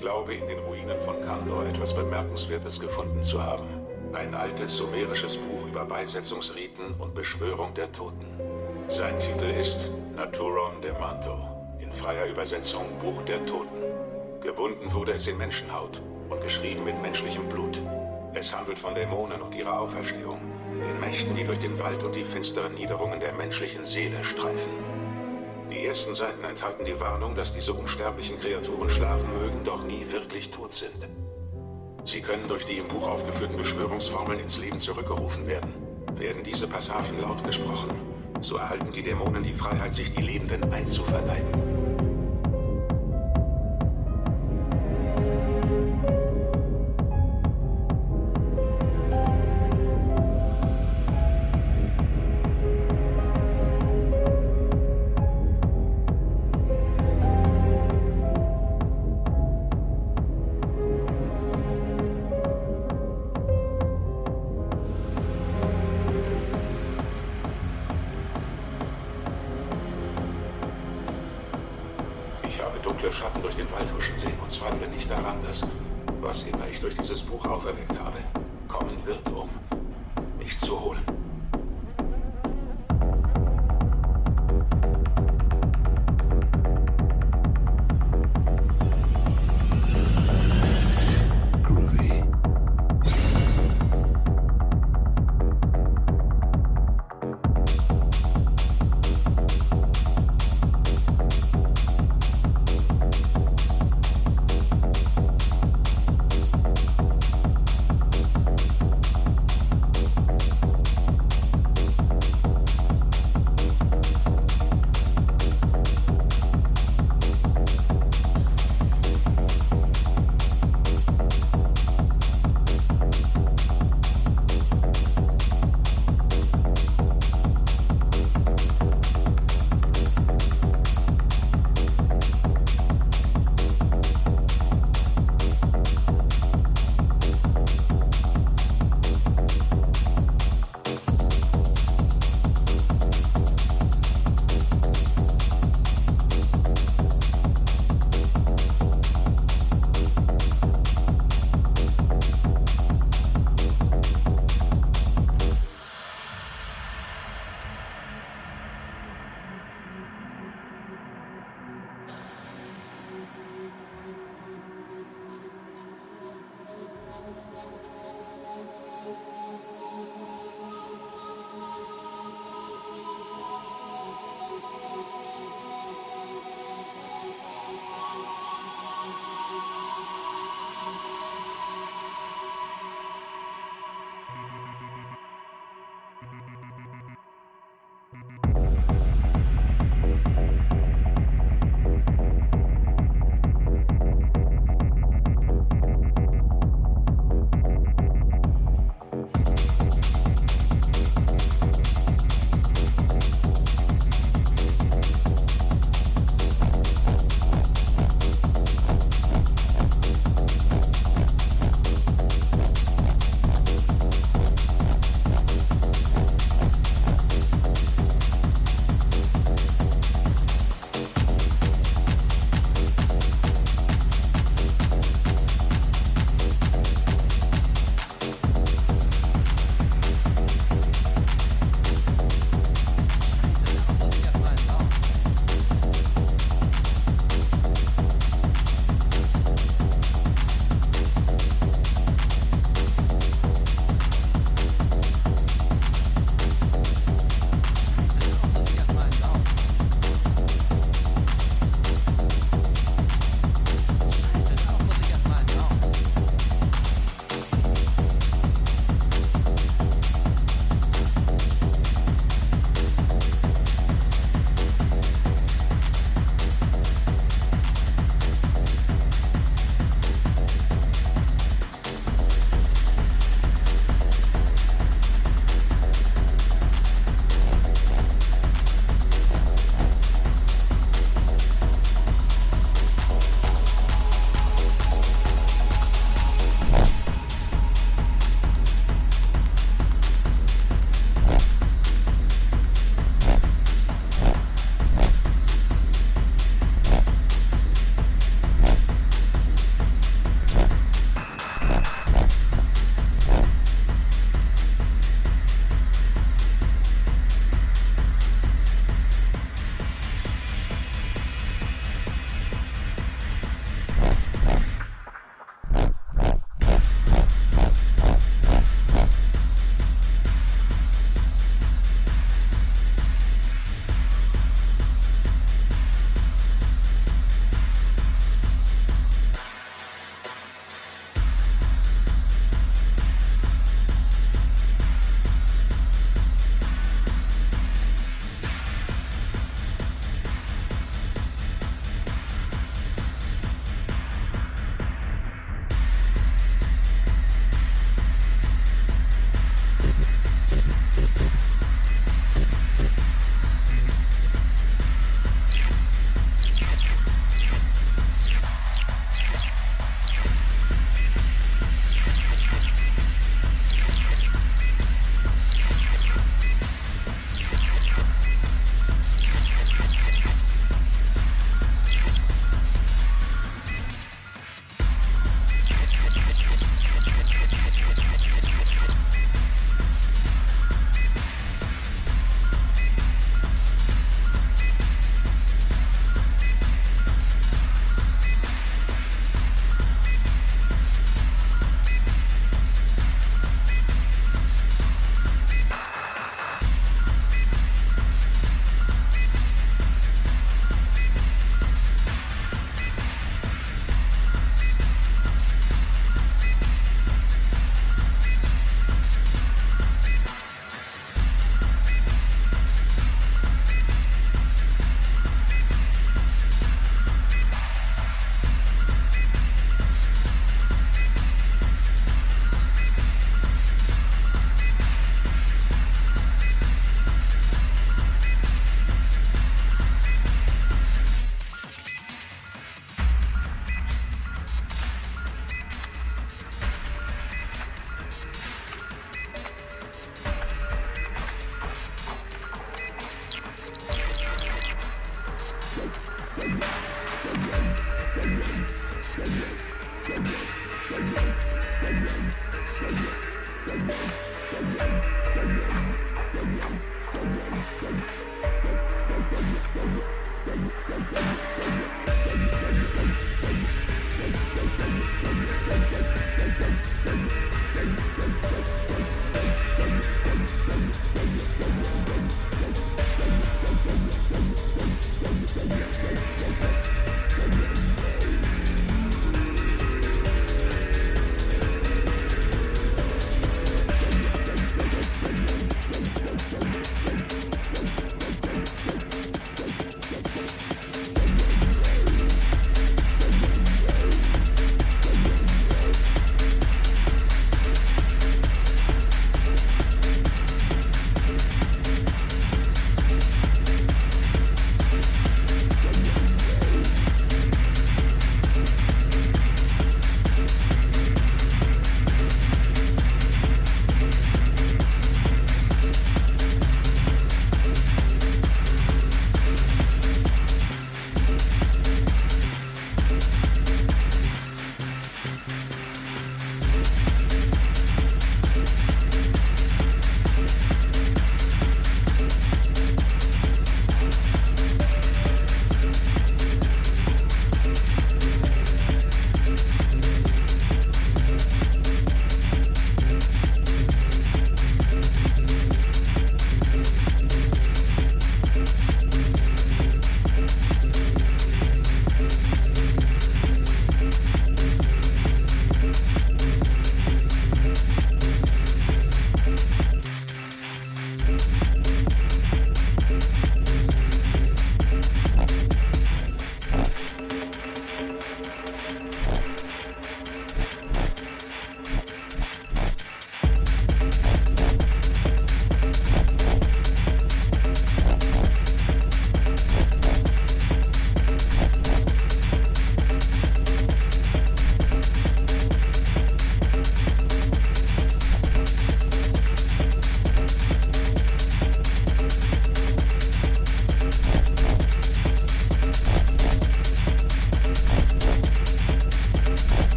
Ich glaube, in den Ruinen von Kandor etwas Bemerkenswertes gefunden zu haben. Ein altes sumerisches Buch über Beisetzungsriten und Beschwörung der Toten. Sein Titel ist Naturon de Manto, in freier Übersetzung Buch der Toten. Gebunden wurde es in Menschenhaut und geschrieben mit menschlichem Blut. Es handelt von Dämonen und ihrer Auferstehung, den Mächten, die durch den Wald und die finsteren Niederungen der menschlichen Seele streifen. Die ersten Seiten enthalten die Warnung, dass diese unsterblichen Kreaturen schlafen mögen, doch nie wirklich tot sind. Sie können durch die im Buch aufgeführten Beschwörungsformeln ins Leben zurückgerufen werden. Werden diese Passagen laut gesprochen, so erhalten die Dämonen die Freiheit, sich die Lebenden einzuverleiben.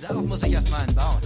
Darauf muss ich erstmal einen bauen.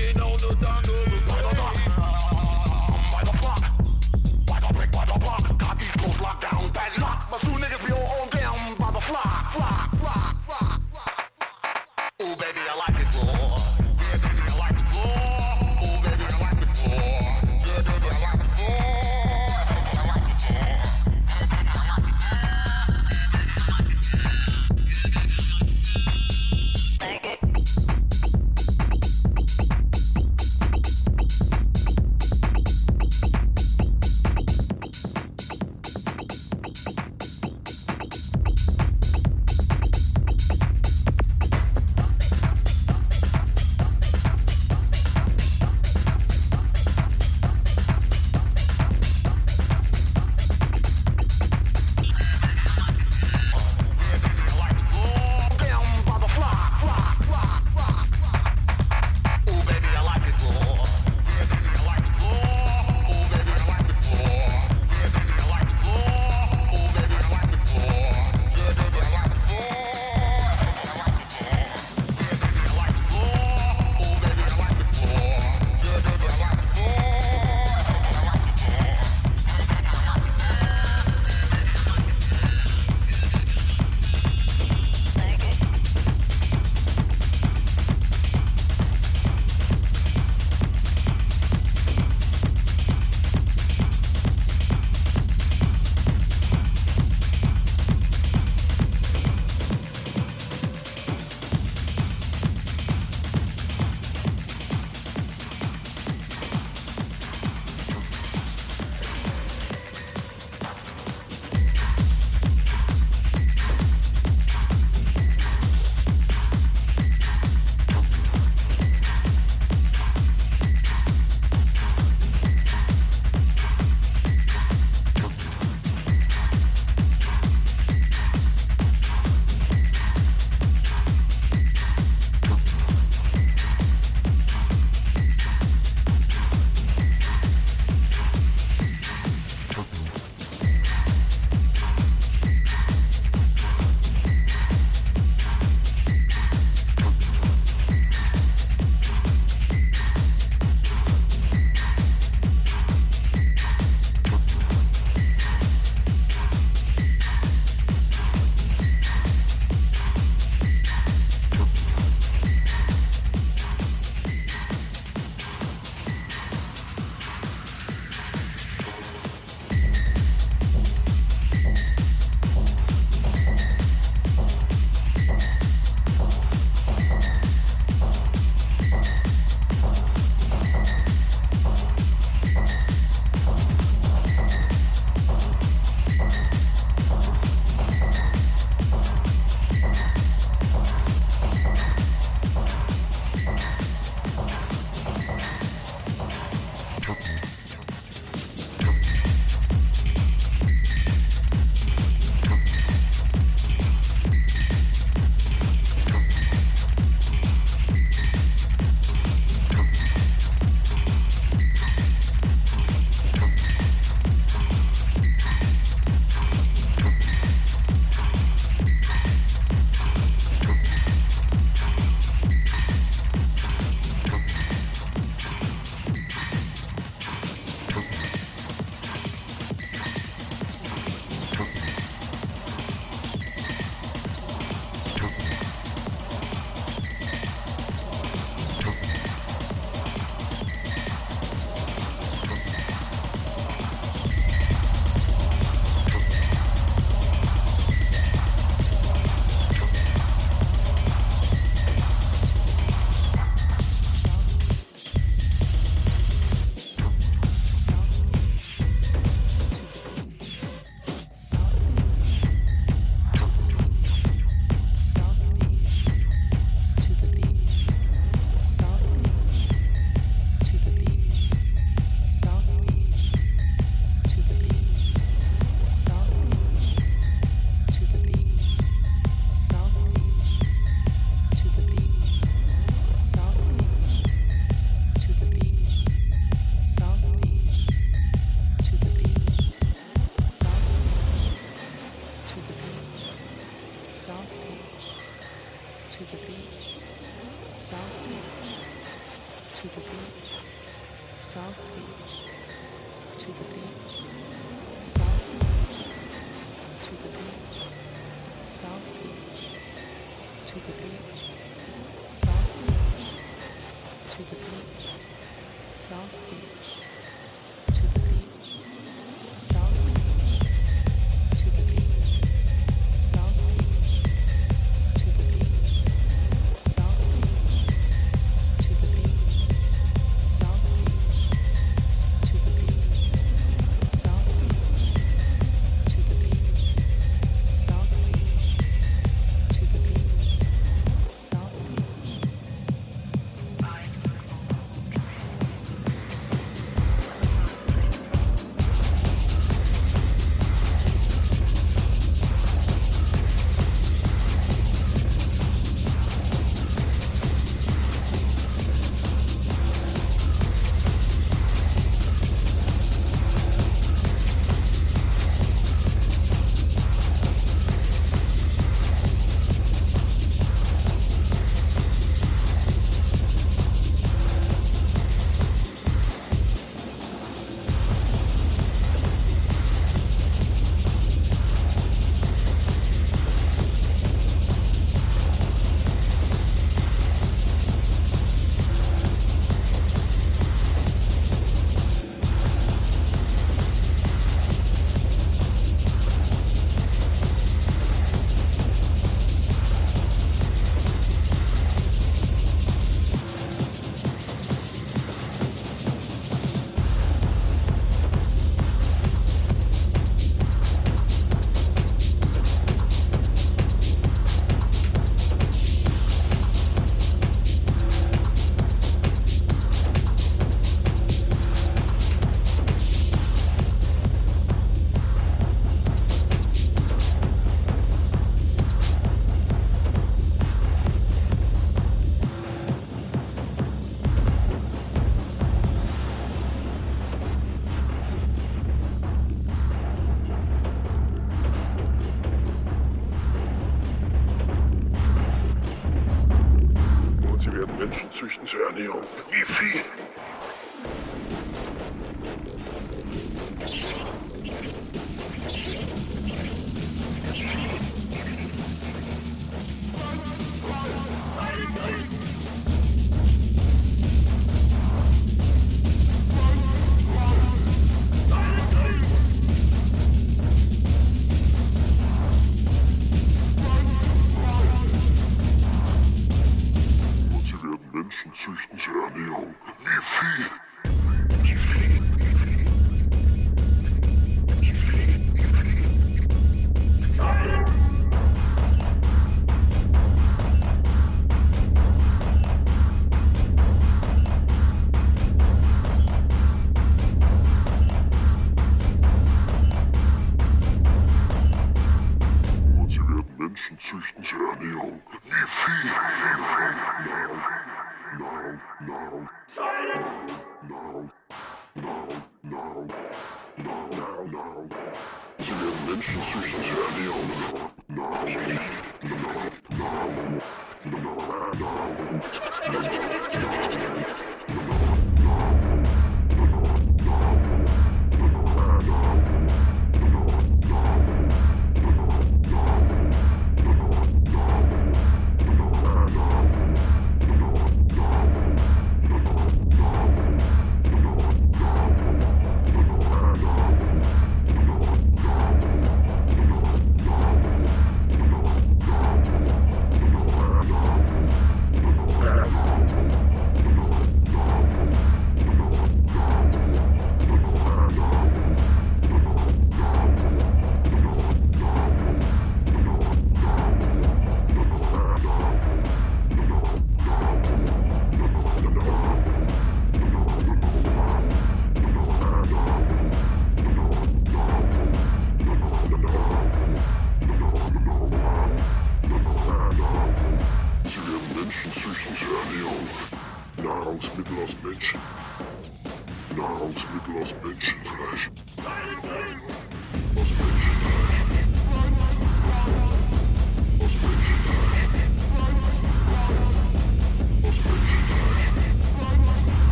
Working on the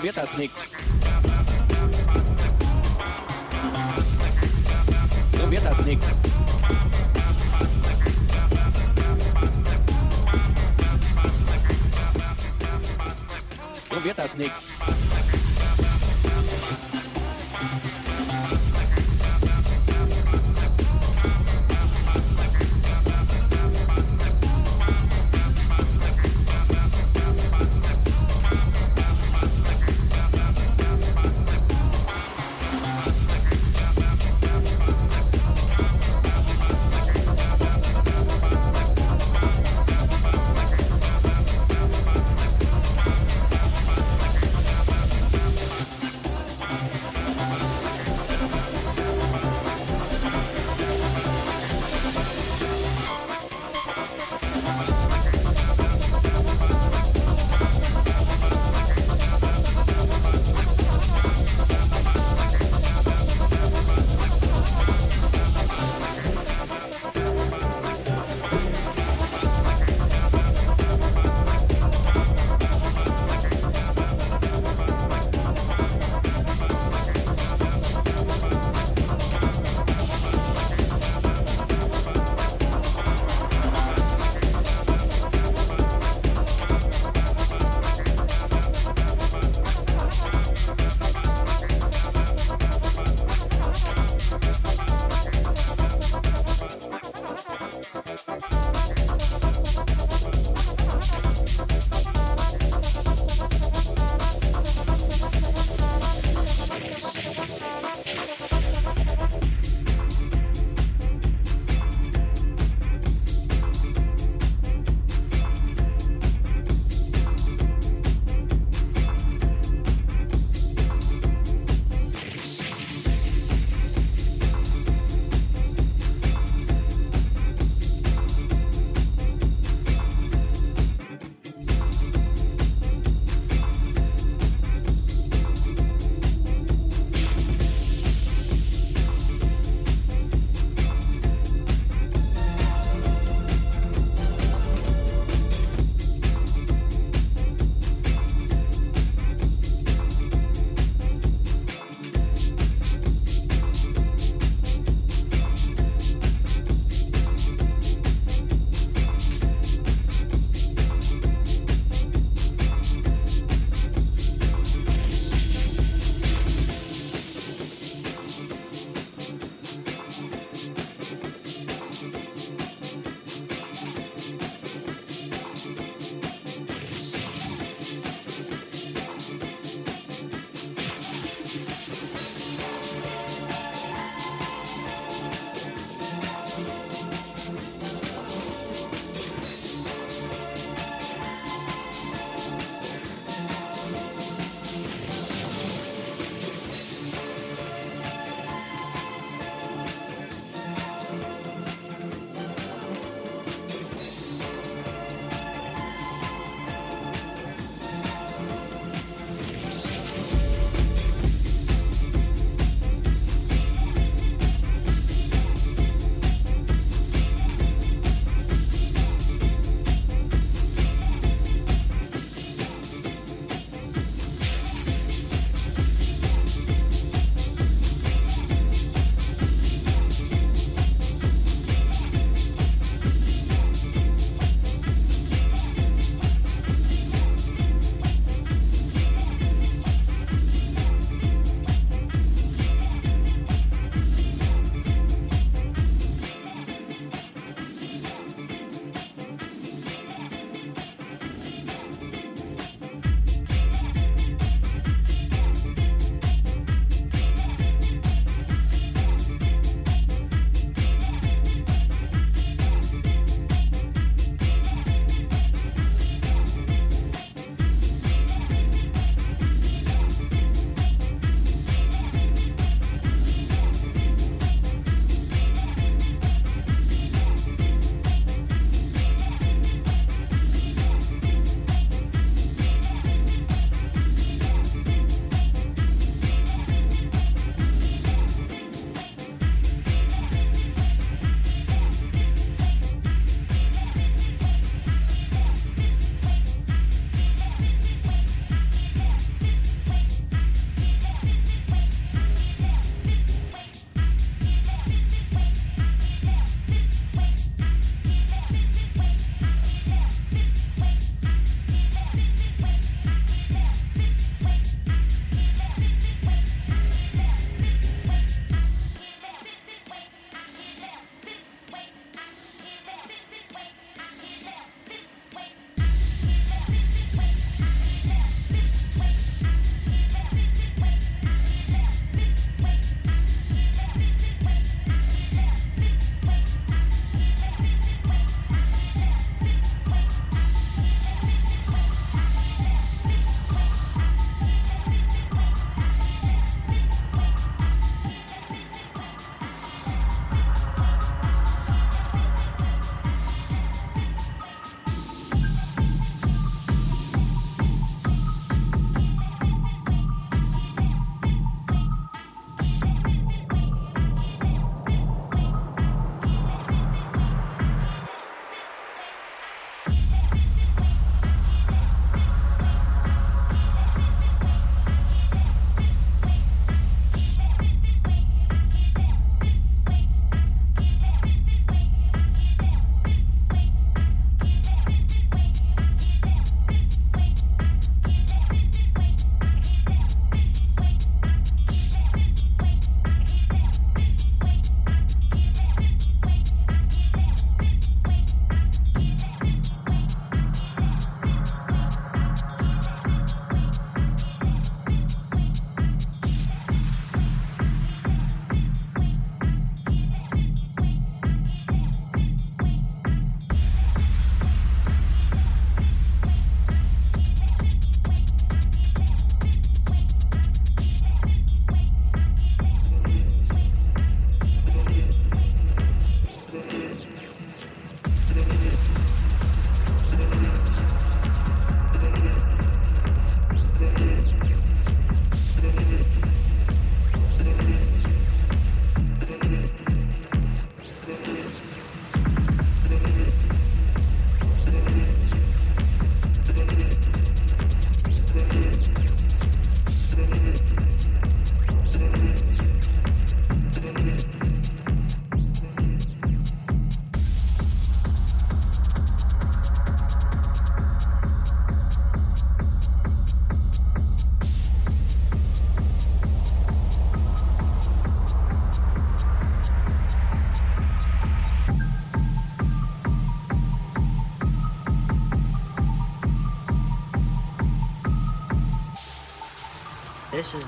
So wird das nix. So wird das nix. So wird das nix.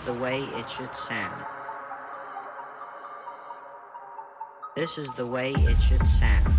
The way it should sound. This is the way it should sound.